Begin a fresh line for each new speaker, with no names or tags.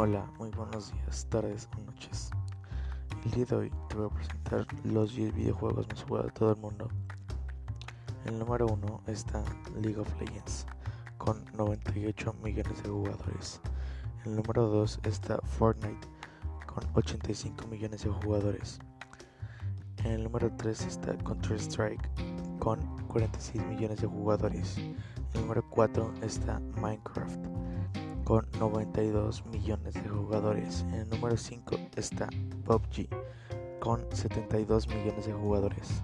Hola, muy buenos días, tardes o noches. El día de hoy te voy a presentar los 10 videojuegos más jugados de todo el mundo. El número 1 está League of Legends, con 98 millones de jugadores. El número 2 está Fortnite, con 85 millones de jugadores. En el número 3 está Counter-Strike, con 46 millones de jugadores. El número 4 está Minecraft con 92 millones de jugadores. En el número 5 está PUBG con 72 millones de jugadores.